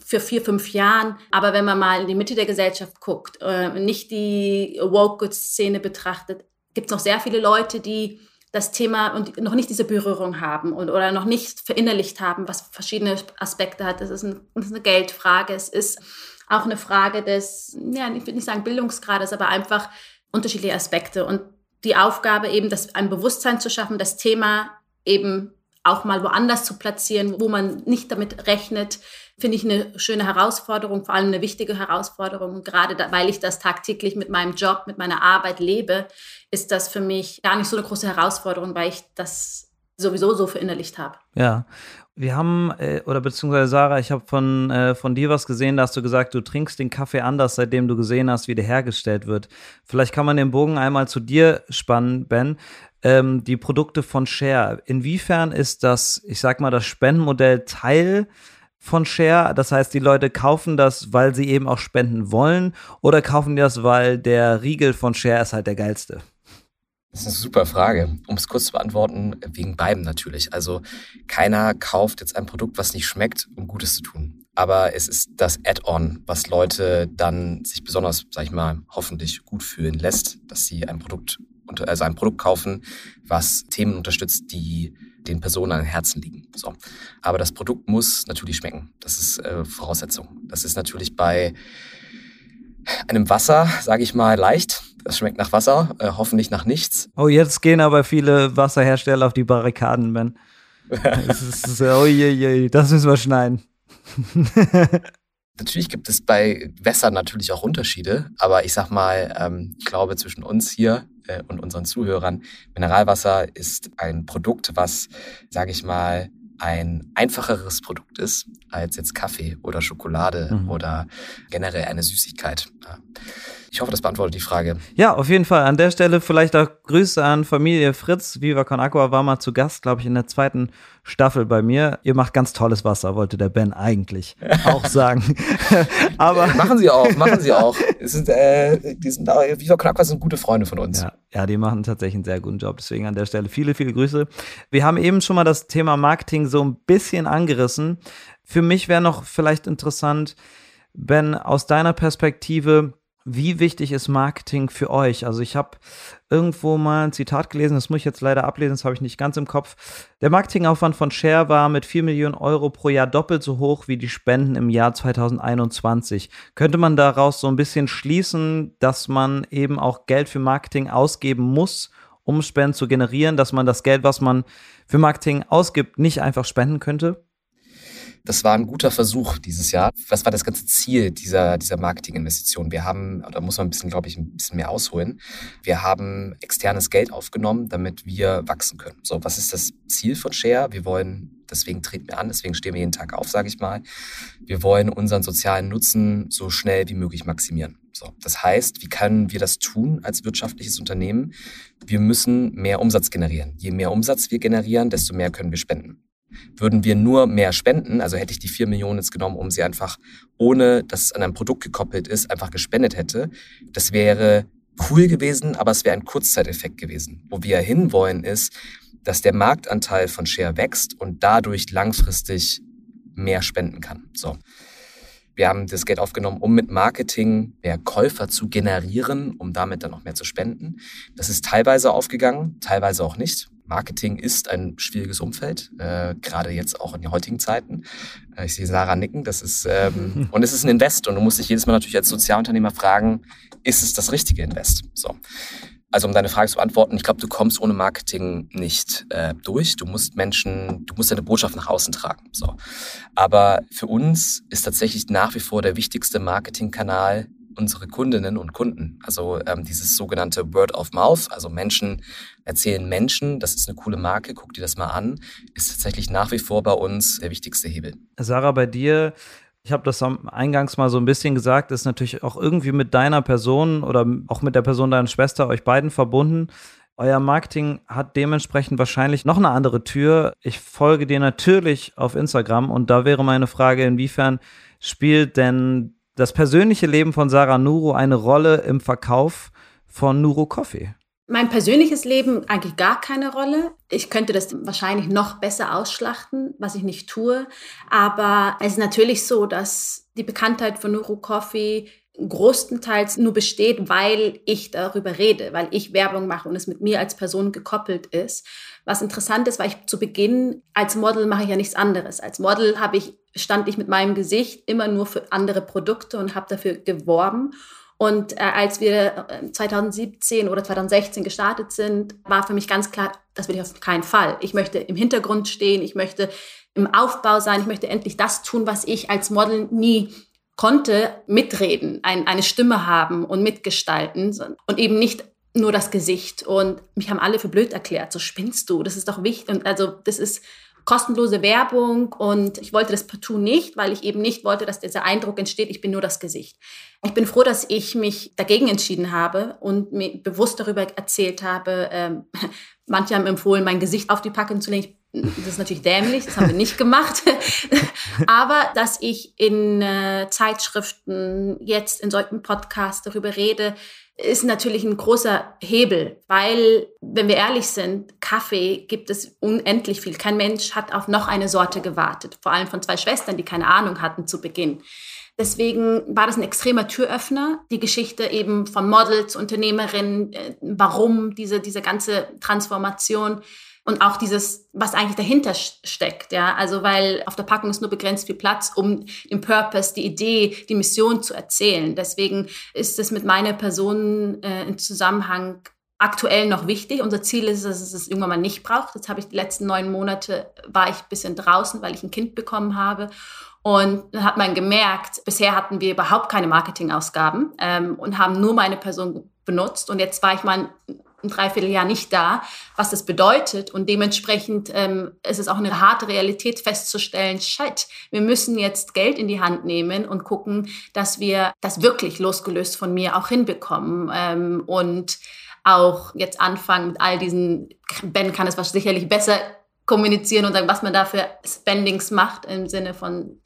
für vier, fünf Jahren. Aber wenn man mal in die Mitte der Gesellschaft guckt, äh, nicht die Woke-Szene betrachtet, gibt es noch sehr viele Leute, die das Thema und noch nicht diese Berührung haben und, oder noch nicht verinnerlicht haben, was verschiedene Aspekte hat. Das ist, ein, das ist eine Geldfrage, es ist auch eine Frage des, ja, ich würde nicht sagen Bildungsgrades, aber einfach unterschiedliche Aspekte. Und die Aufgabe eben, das, ein Bewusstsein zu schaffen, das Thema eben auch mal woanders zu platzieren, wo man nicht damit rechnet, finde ich eine schöne Herausforderung, vor allem eine wichtige Herausforderung. Gerade da, weil ich das tagtäglich mit meinem Job, mit meiner Arbeit lebe, ist das für mich gar nicht so eine große Herausforderung, weil ich das sowieso so verinnerlicht habe. Ja. Wir haben, äh, oder beziehungsweise Sarah, ich habe von, äh, von dir was gesehen, da hast du gesagt, du trinkst den Kaffee anders, seitdem du gesehen hast, wie der hergestellt wird. Vielleicht kann man den Bogen einmal zu dir spannen, Ben. Ähm, die Produkte von Share, inwiefern ist das, ich sag mal, das Spendenmodell Teil von Share? Das heißt, die Leute kaufen das, weil sie eben auch spenden wollen, oder kaufen die das, weil der Riegel von Share ist halt der geilste? Das ist eine super Frage. Um es kurz zu beantworten, wegen beidem natürlich. Also keiner kauft jetzt ein Produkt, was nicht schmeckt, um Gutes zu tun. Aber es ist das Add-on, was Leute dann sich besonders, sag ich mal, hoffentlich gut fühlen lässt, dass sie ein Produkt, also ein Produkt kaufen, was Themen unterstützt, die den Personen an den Herzen liegen. So. Aber das Produkt muss natürlich schmecken. Das ist äh, Voraussetzung. Das ist natürlich bei einem Wasser, sage ich mal, leicht. Das schmeckt nach Wasser, äh, hoffentlich nach nichts. Oh, jetzt gehen aber viele Wasserhersteller auf die Barrikaden, Ben. das, ist, oh je, je, das müssen wir schneiden. *laughs* Natürlich gibt es bei Wässern natürlich auch Unterschiede, aber ich sag mal, ähm, ich glaube zwischen uns hier äh, und unseren Zuhörern, Mineralwasser ist ein Produkt, was, sage ich mal, ein einfacheres Produkt ist als jetzt Kaffee oder Schokolade mhm. oder generell eine Süßigkeit. Ich hoffe, das beantwortet die Frage. Ja, auf jeden Fall. An der Stelle vielleicht auch Grüße an Familie Fritz. Viva Con Aqua war mal zu Gast, glaube ich, in der zweiten Staffel bei mir. Ihr macht ganz tolles Wasser, wollte der Ben eigentlich *laughs* auch sagen. *laughs* Aber machen Sie auch, machen Sie auch. *laughs* Es sind, äh, die sind, Viva Con Aqua sind gute Freunde von uns. Ja, ja, die machen tatsächlich einen sehr guten Job. Deswegen an der Stelle viele, viele Grüße. Wir haben eben schon mal das Thema Marketing so ein bisschen angerissen. Für mich wäre noch vielleicht interessant, Ben, aus deiner Perspektive, wie wichtig ist Marketing für euch? Also ich habe irgendwo mal ein Zitat gelesen, das muss ich jetzt leider ablesen, das habe ich nicht ganz im Kopf. Der Marketingaufwand von Share war mit 4 Millionen Euro pro Jahr doppelt so hoch wie die Spenden im Jahr 2021. Könnte man daraus so ein bisschen schließen, dass man eben auch Geld für Marketing ausgeben muss, um Spenden zu generieren, dass man das Geld, was man für Marketing ausgibt, nicht einfach spenden könnte? Das war ein guter Versuch dieses Jahr. Was war das ganze Ziel dieser, dieser Marketinginvestition? Wir haben, da muss man ein bisschen, glaube ich, ein bisschen mehr ausholen. Wir haben externes Geld aufgenommen, damit wir wachsen können. So, was ist das Ziel von Share? Wir wollen, deswegen treten wir an, deswegen stehen wir jeden Tag auf, sage ich mal. Wir wollen unseren sozialen Nutzen so schnell wie möglich maximieren. So, das heißt, wie können wir das tun als wirtschaftliches Unternehmen? Wir müssen mehr Umsatz generieren. Je mehr Umsatz wir generieren, desto mehr können wir spenden. Würden wir nur mehr spenden, also hätte ich die vier Millionen jetzt genommen, um sie einfach, ohne dass es an ein Produkt gekoppelt ist, einfach gespendet hätte, das wäre cool gewesen, aber es wäre ein Kurzzeiteffekt gewesen. Wo wir hinwollen ist, dass der Marktanteil von Share wächst und dadurch langfristig mehr spenden kann. So. Wir haben das Geld aufgenommen, um mit Marketing mehr Käufer zu generieren, um damit dann noch mehr zu spenden. Das ist teilweise aufgegangen, teilweise auch nicht. Marketing ist ein schwieriges Umfeld, äh, gerade jetzt auch in den heutigen Zeiten. Äh, ich sehe Sarah nicken, das ist ähm, *laughs* und es ist ein Invest und du musst dich jedes Mal natürlich als Sozialunternehmer fragen, ist es das richtige Invest? So. Also um deine Frage zu beantworten, ich glaube, du kommst ohne Marketing nicht äh, durch. Du musst Menschen, du musst deine Botschaft nach außen tragen. So. Aber für uns ist tatsächlich nach wie vor der wichtigste Marketingkanal unsere Kundinnen und Kunden. Also ähm, dieses sogenannte Word of Mouth, also Menschen erzählen Menschen, das ist eine coole Marke, guck dir das mal an, ist tatsächlich nach wie vor bei uns der wichtigste Hebel. Sarah, bei dir ich habe das eingangs mal so ein bisschen gesagt, ist natürlich auch irgendwie mit deiner Person oder auch mit der Person deiner Schwester, euch beiden verbunden. Euer Marketing hat dementsprechend wahrscheinlich noch eine andere Tür. Ich folge dir natürlich auf Instagram und da wäre meine Frage, inwiefern spielt denn das persönliche Leben von Sarah Nuro eine Rolle im Verkauf von Nuro Coffee? Mein persönliches Leben eigentlich gar keine Rolle. Ich könnte das wahrscheinlich noch besser ausschlachten, was ich nicht tue. Aber es ist natürlich so, dass die Bekanntheit von Nuro Coffee großenteils nur besteht, weil ich darüber rede, weil ich Werbung mache und es mit mir als Person gekoppelt ist. Was interessant ist, weil ich zu Beginn als Model mache ich ja nichts anderes. Als Model habe ich stand ich mit meinem Gesicht immer nur für andere Produkte und habe dafür geworben. Und äh, als wir 2017 äh, oder 2016 gestartet sind, war für mich ganz klar, das will ich auf keinen Fall. Ich möchte im Hintergrund stehen, ich möchte im Aufbau sein, ich möchte endlich das tun, was ich als Model nie konnte, mitreden, ein, eine Stimme haben und mitgestalten und eben nicht nur das Gesicht. Und mich haben alle für blöd erklärt, so spinnst du, das ist doch wichtig. Und also das ist kostenlose Werbung und ich wollte das partout nicht, weil ich eben nicht wollte, dass dieser Eindruck entsteht, ich bin nur das Gesicht. Ich bin froh, dass ich mich dagegen entschieden habe und mir bewusst darüber erzählt habe. Ähm, *laughs* manche haben empfohlen, mein Gesicht auf die Packung zu legen. Das ist natürlich dämlich, das haben wir nicht gemacht. *laughs* Aber dass ich in äh, Zeitschriften, jetzt in solchen Podcasts darüber rede, ist natürlich ein großer Hebel, weil, wenn wir ehrlich sind, Kaffee gibt es unendlich viel. Kein Mensch hat auf noch eine Sorte gewartet, vor allem von zwei Schwestern, die keine Ahnung hatten zu Beginn. Deswegen war das ein extremer Türöffner, die Geschichte eben von Models, Unternehmerinnen, äh, warum diese, diese ganze Transformation und auch dieses, was eigentlich dahinter steckt, ja, also weil auf der Packung ist nur begrenzt viel Platz, um den Purpose, die Idee, die Mission zu erzählen. Deswegen ist es mit meiner Person äh, im Zusammenhang aktuell noch wichtig. Unser Ziel ist, dass es es irgendwann mal nicht braucht. Jetzt habe ich die letzten neun Monate war ich ein bisschen draußen, weil ich ein Kind bekommen habe. Und dann hat man gemerkt, bisher hatten wir überhaupt keine Marketingausgaben ähm, und haben nur meine Person benutzt. Und jetzt war ich mal ein Dreivierteljahr nicht da, was das bedeutet. Und dementsprechend ähm, ist es auch eine harte Realität festzustellen, shit, wir müssen jetzt Geld in die Hand nehmen und gucken, dass wir das wirklich losgelöst von mir auch hinbekommen. Ähm, und auch jetzt anfangen mit all diesen, Ben kann es was sicherlich besser kommunizieren und sagen, was man da für Spendings macht im Sinne von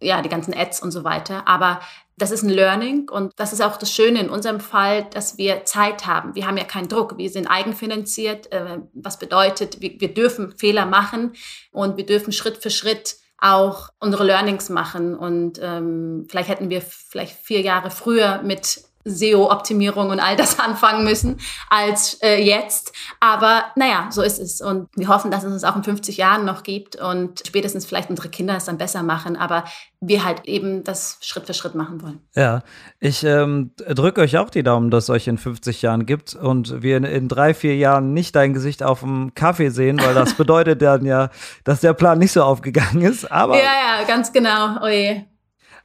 ja, die ganzen Ads und so weiter. Aber das ist ein Learning und das ist auch das Schöne in unserem Fall, dass wir Zeit haben. Wir haben ja keinen Druck. Wir sind eigenfinanziert, äh, was bedeutet, wir, dürfen Fehler machen und wir dürfen Schritt für Schritt auch unsere Learnings machen. Und ähm, vielleicht hätten wir vielleicht vier Jahre früher mit SEO-Optimierung und all das *laughs* anfangen müssen als äh, jetzt. Aber naja, so ist es. Und wir hoffen, dass es uns auch in 50 Jahren noch gibt und spätestens vielleicht unsere Kinder es dann besser machen. Aber wir halt eben das Schritt für Schritt machen wollen. Ja, ich ähm, drücke euch auch die Daumen, dass es euch in 50 Jahren gibt und wir in, in drei, vier Jahren nicht dein Gesicht auf dem Kaffee sehen, weil das *laughs* bedeutet dann ja, dass der Plan nicht so aufgegangen ist. Aber ja, ja, ganz genau. Oje.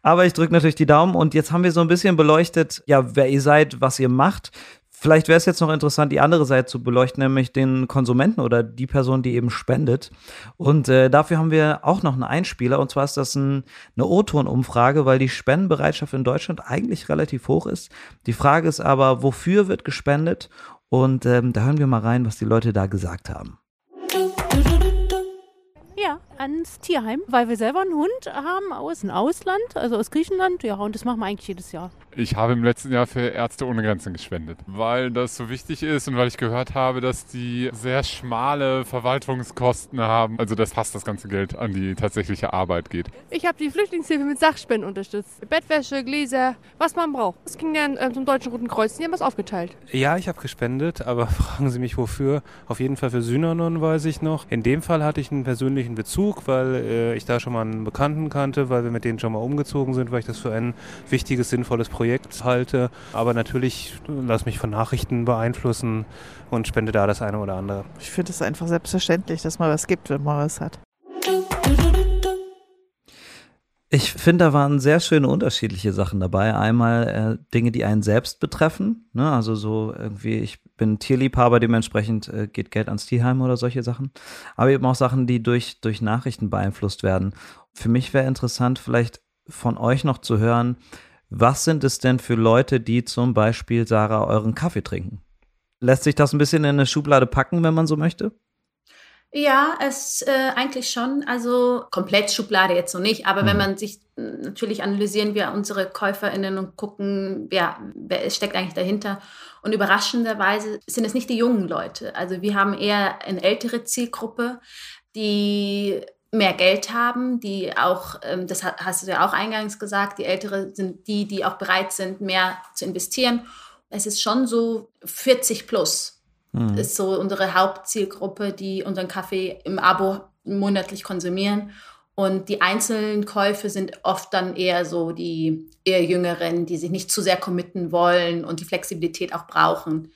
Aber ich drücke natürlich die Daumen und jetzt haben wir so ein bisschen beleuchtet, ja, wer ihr seid, was ihr macht. Vielleicht wäre es jetzt noch interessant, die andere Seite zu beleuchten, nämlich den Konsumenten oder die Person, die eben spendet. Und äh, dafür haben wir auch noch einen Einspieler. Und zwar ist das ein, eine O-Ton-Umfrage, weil die Spendenbereitschaft in Deutschland eigentlich relativ hoch ist. Die Frage ist aber, wofür wird gespendet? Und ähm, da hören wir mal rein, was die Leute da gesagt haben. Ans Tierheim, weil wir selber einen Hund haben aus dem Ausland, also aus Griechenland. Ja, und das machen wir eigentlich jedes Jahr. Ich habe im letzten Jahr für Ärzte ohne Grenzen gespendet, weil das so wichtig ist und weil ich gehört habe, dass die sehr schmale Verwaltungskosten haben. Also das fast das ganze Geld an die tatsächliche Arbeit geht. Ich habe die Flüchtlingshilfe mit Sachspenden unterstützt. Bettwäsche, Gläser, was man braucht. Es ging dann äh, zum Deutschen Roten Kreuz. Die haben was aufgeteilt. Ja, ich habe gespendet, aber *laughs* fragen Sie mich wofür. Auf jeden Fall für Synanon weiß ich noch. In dem Fall hatte ich einen persönlichen Bezug Umzug, weil äh, ich da schon mal einen Bekannten kannte, weil wir mit denen schon mal umgezogen sind, weil ich das für ein wichtiges, sinnvolles Projekt halte. Aber natürlich lass mich von Nachrichten beeinflussen und spende da das eine oder andere. Ich finde es einfach selbstverständlich, dass man was gibt, wenn man was hat. Ich finde, da waren sehr schöne unterschiedliche Sachen dabei. Einmal äh, Dinge, die einen selbst betreffen. Ne? Also so irgendwie, ich bin Tierliebhaber, dementsprechend äh, geht Geld ans Tierheim oder solche Sachen. Aber eben auch Sachen, die durch, durch Nachrichten beeinflusst werden. Für mich wäre interessant, vielleicht von euch noch zu hören, was sind es denn für Leute, die zum Beispiel, Sarah, euren Kaffee trinken? Lässt sich das ein bisschen in eine Schublade packen, wenn man so möchte? Ja, es äh, eigentlich schon. Also komplett Schublade jetzt so nicht. Aber mhm. wenn man sich natürlich analysieren wir unsere KäuferInnen und gucken, wer, wer steckt eigentlich dahinter. Und überraschenderweise sind es nicht die jungen Leute. Also wir haben eher eine ältere Zielgruppe, die mehr Geld haben, die auch, ähm, das hast du ja auch eingangs gesagt, die Ältere sind die, die auch bereit sind, mehr zu investieren. Es ist schon so 40 plus Mhm. Ist so unsere Hauptzielgruppe, die unseren Kaffee im Abo monatlich konsumieren. Und die einzelnen Käufe sind oft dann eher so die eher Jüngeren, die sich nicht zu sehr committen wollen und die Flexibilität auch brauchen.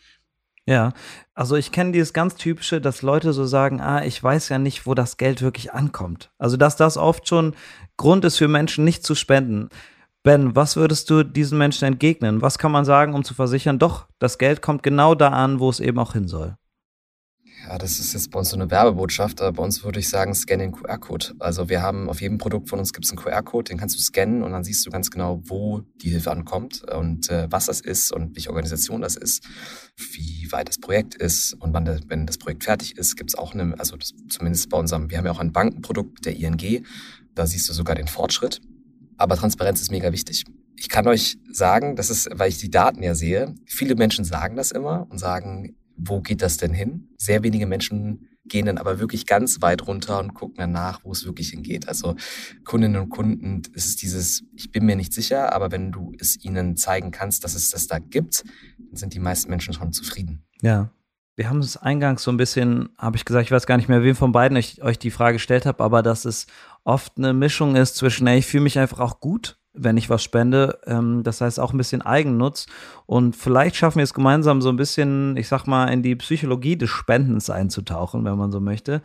Ja, also ich kenne dieses ganz typische, dass Leute so sagen, ah, ich weiß ja nicht, wo das Geld wirklich ankommt. Also dass das oft schon Grund ist für Menschen nicht zu spenden. Ben, was würdest du diesen Menschen entgegnen? Was kann man sagen, um zu versichern, doch, das Geld kommt genau da an, wo es eben auch hin soll? Ja, das ist jetzt bei uns so eine Werbebotschaft, aber bei uns würde ich sagen, scanne den QR-Code. Also wir haben auf jedem Produkt von uns gibt es einen QR-Code, den kannst du scannen und dann siehst du ganz genau, wo die Hilfe ankommt und äh, was das ist und welche Organisation das ist, wie weit das Projekt ist und wann der, wenn das Projekt fertig ist, gibt es auch eine, also das, zumindest bei unserem, wir haben ja auch ein Bankenprodukt der ING, da siehst du sogar den Fortschritt aber Transparenz ist mega wichtig. Ich kann euch sagen, das ist, weil ich die Daten ja sehe, viele Menschen sagen das immer und sagen, wo geht das denn hin? Sehr wenige Menschen gehen dann aber wirklich ganz weit runter und gucken danach, wo es wirklich hingeht. Also Kundinnen und Kunden, es ist dieses, ich bin mir nicht sicher, aber wenn du es ihnen zeigen kannst, dass es das da gibt, dann sind die meisten Menschen schon zufrieden. Ja. Wir haben es eingangs so ein bisschen, habe ich gesagt, ich weiß gar nicht mehr, wem von beiden ich euch die Frage gestellt habe, aber dass es oft eine Mischung ist zwischen, ey, ich fühle mich einfach auch gut, wenn ich was spende. Ähm, das heißt auch ein bisschen Eigennutz. Und vielleicht schaffen wir es gemeinsam so ein bisschen, ich sag mal, in die Psychologie des Spendens einzutauchen, wenn man so möchte.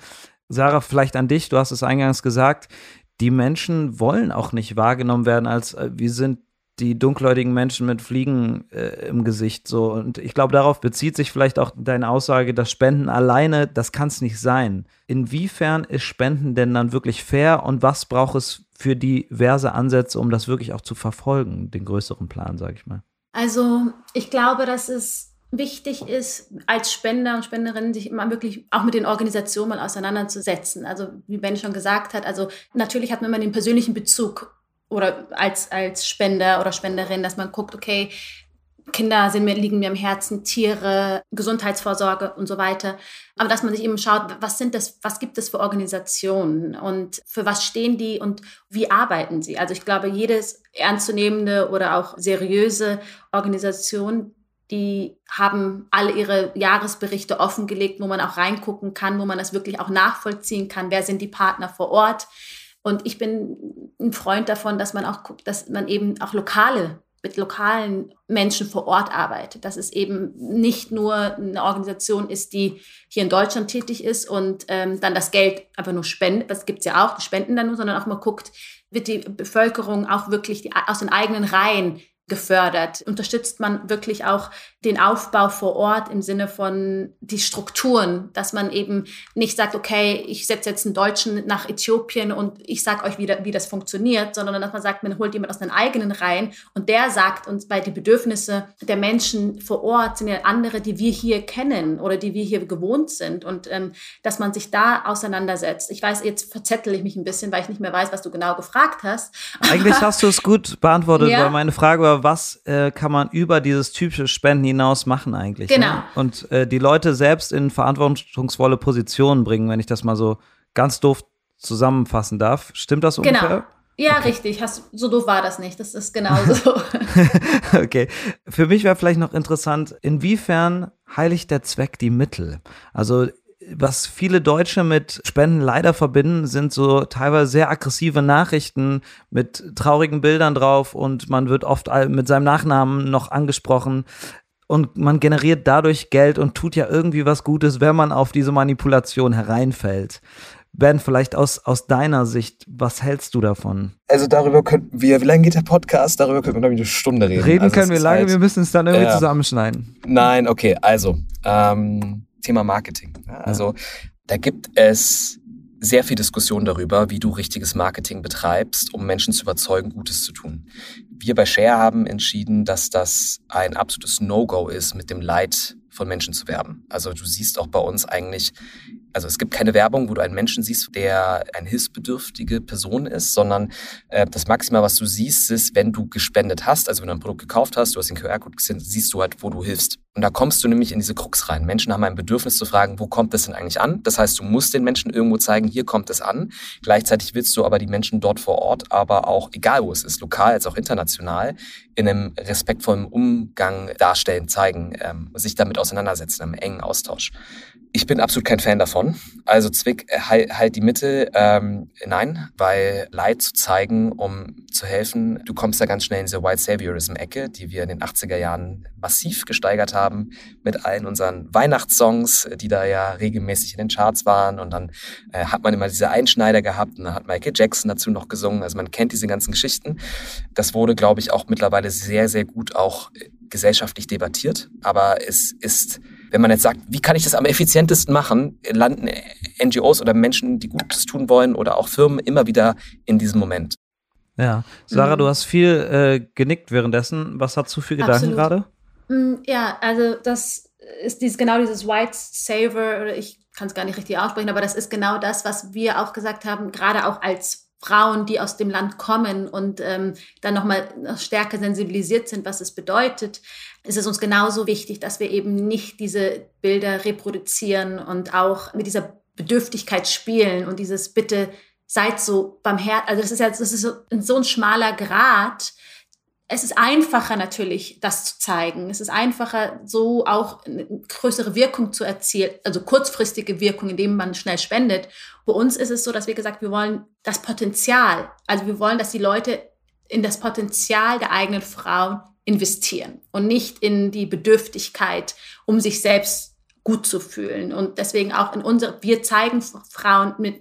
Sarah, vielleicht an dich, du hast es eingangs gesagt, die Menschen wollen auch nicht wahrgenommen werden als, äh, wir sind die dunkelhäutigen Menschen mit Fliegen äh, im Gesicht so und ich glaube darauf bezieht sich vielleicht auch deine Aussage, dass Spenden alleine, das kann es nicht sein. Inwiefern ist Spenden denn dann wirklich fair und was braucht es für diverse Ansätze, um das wirklich auch zu verfolgen, den größeren Plan, sage ich mal? Also ich glaube, dass es wichtig ist, als Spender und Spenderin sich immer wirklich auch mit den Organisationen mal auseinanderzusetzen. Also wie Ben schon gesagt hat, also natürlich hat man immer den persönlichen Bezug oder als, als Spender oder Spenderin, dass man guckt, okay, Kinder sind mir, liegen mir am Herzen, Tiere, Gesundheitsvorsorge und so weiter. Aber dass man sich eben schaut, was sind das, was gibt es für Organisationen und für was stehen die und wie arbeiten sie? Also ich glaube, jedes ernstzunehmende oder auch seriöse Organisation, die haben alle ihre Jahresberichte offengelegt, wo man auch reingucken kann, wo man das wirklich auch nachvollziehen kann. Wer sind die Partner vor Ort? Und ich bin ein Freund davon, dass man auch guckt, dass man eben auch lokale mit lokalen Menschen vor Ort arbeitet, dass es eben nicht nur eine Organisation ist, die hier in Deutschland tätig ist und ähm, dann das Geld einfach nur spendet, das gibt's ja auch, die spenden dann nur, sondern auch mal guckt, wird die Bevölkerung auch wirklich die, aus den eigenen Reihen gefördert? Unterstützt man wirklich auch den Aufbau vor Ort im Sinne von die Strukturen, dass man eben nicht sagt, okay, ich setze jetzt einen Deutschen nach Äthiopien und ich sage euch, wie, wie das funktioniert, sondern dass man sagt, man holt jemand aus den eigenen Reihen und der sagt uns, weil die Bedürfnisse der Menschen vor Ort sind ja andere, die wir hier kennen oder die wir hier gewohnt sind und ähm, dass man sich da auseinandersetzt. Ich weiß, jetzt verzettel ich mich ein bisschen, weil ich nicht mehr weiß, was du genau gefragt hast. Eigentlich hast du es gut beantwortet, *laughs* ja. weil meine Frage war, was äh, kann man über dieses typische Spenden hinaus machen eigentlich? Ne? Genau. Ne? Und äh, die Leute selbst in verantwortungsvolle Positionen bringen, wenn ich das mal so ganz doof zusammenfassen darf. Stimmt das ungefähr? Genau. Ja, okay. richtig. Hast, so doof war das nicht. Das ist genauso *laughs* so. *laughs* okay. Für mich wäre vielleicht noch interessant, inwiefern heiligt der Zweck die Mittel? Also was viele Deutsche mit Spenden leider verbinden, sind so teilweise sehr aggressive Nachrichten mit traurigen Bildern drauf und man wird oft mit seinem Nachnamen noch angesprochen und man generiert dadurch Geld und tut ja irgendwie was Gutes, wenn man auf diese Manipulation hereinfällt. Ben, vielleicht aus, aus deiner Sicht, was hältst du davon? Also darüber könnten wir, wie lange geht der Podcast? Darüber könnten wir, glaube ich, eine Stunde reden. Reden also können wir lange, halt, wir müssen es dann irgendwie ja. zusammenschneiden. Nein, okay, also ähm, Thema Marketing. Ja, also da gibt es sehr viel Diskussion darüber, wie du richtiges Marketing betreibst, um Menschen zu überzeugen, Gutes zu tun. Wir bei Share haben entschieden, dass das ein absolutes No-Go ist, mit dem Leid von Menschen zu werben. Also du siehst auch bei uns eigentlich also es gibt keine Werbung, wo du einen Menschen siehst, der eine hilfsbedürftige Person ist, sondern äh, das Maximal, was du siehst, ist, wenn du gespendet hast, also wenn du ein Produkt gekauft hast, du hast den QR-Code gesehen, siehst du halt, wo du hilfst. Und da kommst du nämlich in diese Krux rein. Menschen haben ein Bedürfnis zu fragen, wo kommt das denn eigentlich an? Das heißt, du musst den Menschen irgendwo zeigen, hier kommt es an. Gleichzeitig willst du aber die Menschen dort vor Ort, aber auch egal wo es ist, lokal als auch international, in einem respektvollen Umgang darstellen, zeigen, ähm, sich damit auseinandersetzen, im engen Austausch. Ich bin absolut kein Fan davon. Also Zwick, äh, halt, halt die Mitte, ähm, nein, weil Leid zu zeigen, um zu helfen, du kommst da ganz schnell in diese White Saviorism-Ecke, die wir in den 80er Jahren massiv gesteigert haben mit allen unseren Weihnachtssongs, die da ja regelmäßig in den Charts waren. Und dann äh, hat man immer diese Einschneider gehabt und dann hat Michael Jackson dazu noch gesungen. Also man kennt diese ganzen Geschichten. Das wurde, glaube ich, auch mittlerweile sehr, sehr gut auch äh, gesellschaftlich debattiert. Aber es ist wenn man jetzt sagt, wie kann ich das am effizientesten machen, landen NGOs oder Menschen, die Gutes tun wollen oder auch Firmen immer wieder in diesem Moment. Ja, Sarah, mhm. du hast viel äh, genickt währenddessen. Was hast du für Gedanken gerade? Mm, ja, also das ist dieses, genau dieses White Saver, oder ich kann es gar nicht richtig aussprechen, aber das ist genau das, was wir auch gesagt haben, gerade auch als Frauen, die aus dem Land kommen und ähm, dann nochmal stärker sensibilisiert sind, was es bedeutet, ist es uns genauso wichtig, dass wir eben nicht diese Bilder reproduzieren und auch mit dieser Bedürftigkeit spielen und dieses Bitte seid so beim Herz. Also das ist ja das ist so, so ein schmaler Grad, es ist einfacher natürlich, das zu zeigen. Es ist einfacher, so auch eine größere Wirkung zu erzielen, also kurzfristige Wirkung, indem man schnell spendet. Bei uns ist es so, dass wir gesagt, wir wollen das Potenzial, also wir wollen, dass die Leute in das Potenzial der eigenen Frauen investieren und nicht in die Bedürftigkeit, um sich selbst gut zu fühlen. Und deswegen auch in unserer, wir zeigen Frauen mit,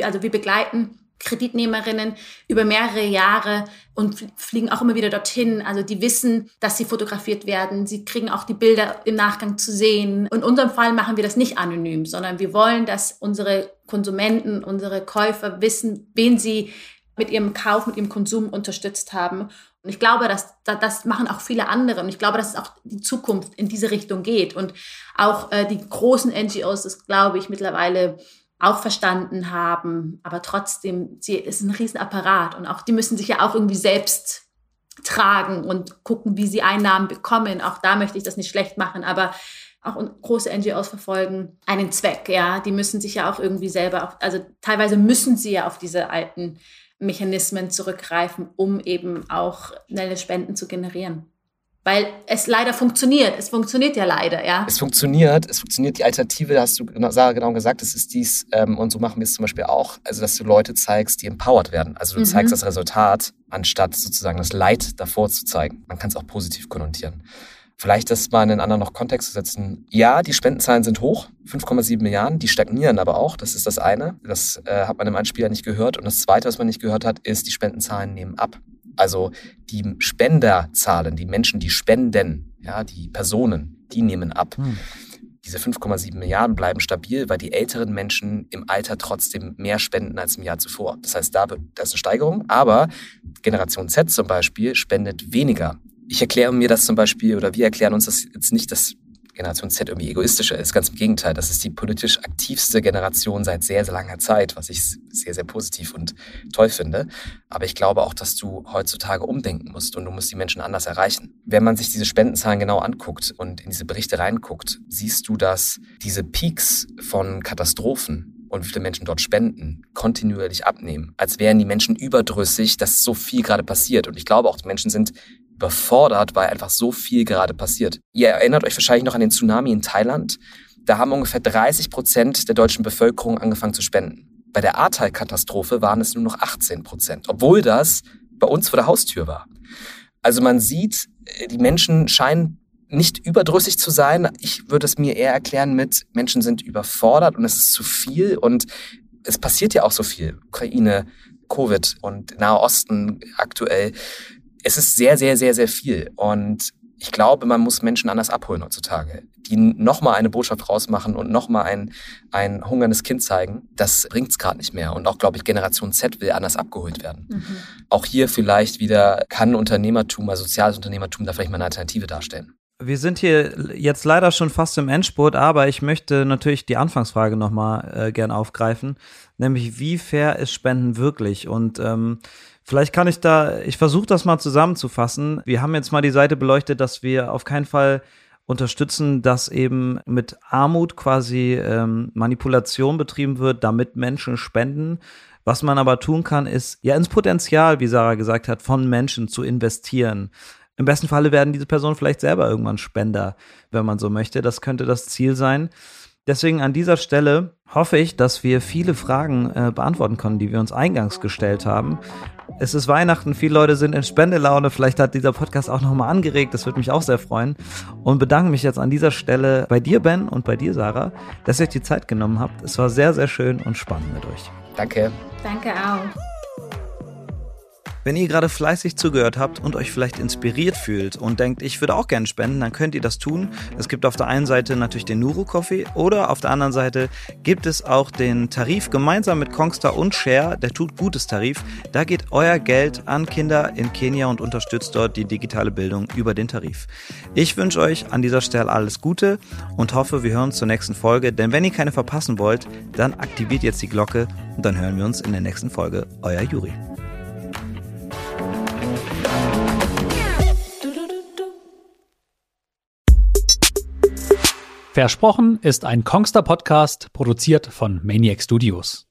also wir begleiten Kreditnehmerinnen über mehrere Jahre und fliegen auch immer wieder dorthin. Also die wissen, dass sie fotografiert werden. Sie kriegen auch die Bilder im Nachgang zu sehen. In unserem Fall machen wir das nicht anonym, sondern wir wollen, dass unsere Konsumenten, unsere Käufer wissen, wen sie mit ihrem Kauf, mit ihrem Konsum unterstützt haben. Und ich glaube, dass, das machen auch viele andere. Und ich glaube, dass auch die Zukunft in diese Richtung geht. Und auch äh, die großen NGOs, das glaube ich mittlerweile auch verstanden haben, aber trotzdem, sie ist ein Riesenapparat und auch die müssen sich ja auch irgendwie selbst tragen und gucken, wie sie Einnahmen bekommen. Auch da möchte ich das nicht schlecht machen, aber auch große NGOs verfolgen einen Zweck, ja. Die müssen sich ja auch irgendwie selber, auch, also teilweise müssen sie ja auf diese alten Mechanismen zurückgreifen, um eben auch schnelle Spenden zu generieren weil es leider funktioniert. Es funktioniert ja leider, ja. Es funktioniert. Es funktioniert. Die Alternative, hast du Sarah genau gesagt, es ist dies, ähm, und so machen wir es zum Beispiel auch, also dass du Leute zeigst, die empowered werden. Also du mhm. zeigst das Resultat, anstatt sozusagen das Leid davor zu zeigen. Man kann es auch positiv konnotieren. Vielleicht das mal in einen anderen noch Kontext zu setzen. Ja, die Spendenzahlen sind hoch, 5,7 Milliarden, die stagnieren aber auch. Das ist das eine. Das äh, hat man im Anspieler nicht gehört. Und das zweite, was man nicht gehört hat, ist, die Spendenzahlen nehmen ab. Also die Spenderzahlen, die Menschen, die spenden, ja, die Personen, die nehmen ab. Hm. Diese 5,7 Milliarden bleiben stabil, weil die älteren Menschen im Alter trotzdem mehr spenden als im Jahr zuvor. Das heißt, da, da ist eine Steigerung, aber Generation Z zum Beispiel spendet weniger. Ich erkläre mir das zum Beispiel, oder wir erklären uns das jetzt nicht, dass Generation Z irgendwie egoistischer ist. Ganz im Gegenteil, das ist die politisch aktivste Generation seit sehr, sehr langer Zeit, was ich sehr, sehr positiv und toll finde. Aber ich glaube auch, dass du heutzutage umdenken musst und du musst die Menschen anders erreichen. Wenn man sich diese Spendenzahlen genau anguckt und in diese Berichte reinguckt, siehst du, dass diese Peaks von Katastrophen und viele Menschen dort spenden, kontinuierlich abnehmen. Als wären die Menschen überdrüssig, dass so viel gerade passiert. Und ich glaube auch, die Menschen sind überfordert, weil einfach so viel gerade passiert. Ihr erinnert euch wahrscheinlich noch an den Tsunami in Thailand. da haben ungefähr 30 Prozent der deutschen Bevölkerung angefangen zu spenden. Bei der Ahrtal-Katastrophe waren es nur noch 18 Prozent, obwohl das bei uns vor der Haustür war. Also man sieht, die Menschen scheinen nicht überdrüssig zu sein. Ich würde es mir eher erklären mit, Menschen sind überfordert und es ist zu viel und es passiert ja auch so viel. Ukraine, Covid und Nahe Osten aktuell. Es ist sehr, sehr, sehr, sehr viel. Und ich glaube, man muss Menschen anders abholen heutzutage, die nochmal eine Botschaft rausmachen und nochmal ein, ein hungerndes Kind zeigen. Das bringt's gerade nicht mehr. Und auch, glaube ich, Generation Z will anders abgeholt werden. Mhm. Auch hier vielleicht wieder kann Unternehmertum, also soziales Unternehmertum da vielleicht mal eine Alternative darstellen. Wir sind hier jetzt leider schon fast im Endspurt, aber ich möchte natürlich die Anfangsfrage nochmal äh, gern aufgreifen, nämlich wie fair ist Spenden wirklich? Und ähm, vielleicht kann ich da, ich versuche das mal zusammenzufassen. Wir haben jetzt mal die Seite beleuchtet, dass wir auf keinen Fall unterstützen, dass eben mit Armut quasi ähm, Manipulation betrieben wird, damit Menschen spenden. Was man aber tun kann, ist ja ins Potenzial, wie Sarah gesagt hat, von Menschen zu investieren. Im besten Falle werden diese Personen vielleicht selber irgendwann Spender, wenn man so möchte. Das könnte das Ziel sein. Deswegen an dieser Stelle hoffe ich, dass wir viele Fragen äh, beantworten können, die wir uns eingangs gestellt haben. Es ist Weihnachten, viele Leute sind in Spendelaune. Vielleicht hat dieser Podcast auch nochmal angeregt. Das würde mich auch sehr freuen. Und bedanke mich jetzt an dieser Stelle bei dir, Ben, und bei dir, Sarah, dass ihr euch die Zeit genommen habt. Es war sehr, sehr schön und spannend mit euch. Danke. Danke auch. Wenn ihr gerade fleißig zugehört habt und euch vielleicht inspiriert fühlt und denkt, ich würde auch gerne spenden, dann könnt ihr das tun. Es gibt auf der einen Seite natürlich den Nuru Coffee oder auf der anderen Seite gibt es auch den Tarif gemeinsam mit Kongstar und Share, der tut gutes Tarif. Da geht euer Geld an Kinder in Kenia und unterstützt dort die digitale Bildung über den Tarif. Ich wünsche euch an dieser Stelle alles Gute und hoffe, wir hören uns zur nächsten Folge. Denn wenn ihr keine verpassen wollt, dann aktiviert jetzt die Glocke und dann hören wir uns in der nächsten Folge. Euer Juri. Versprochen ist ein Kongster Podcast, produziert von Maniac Studios.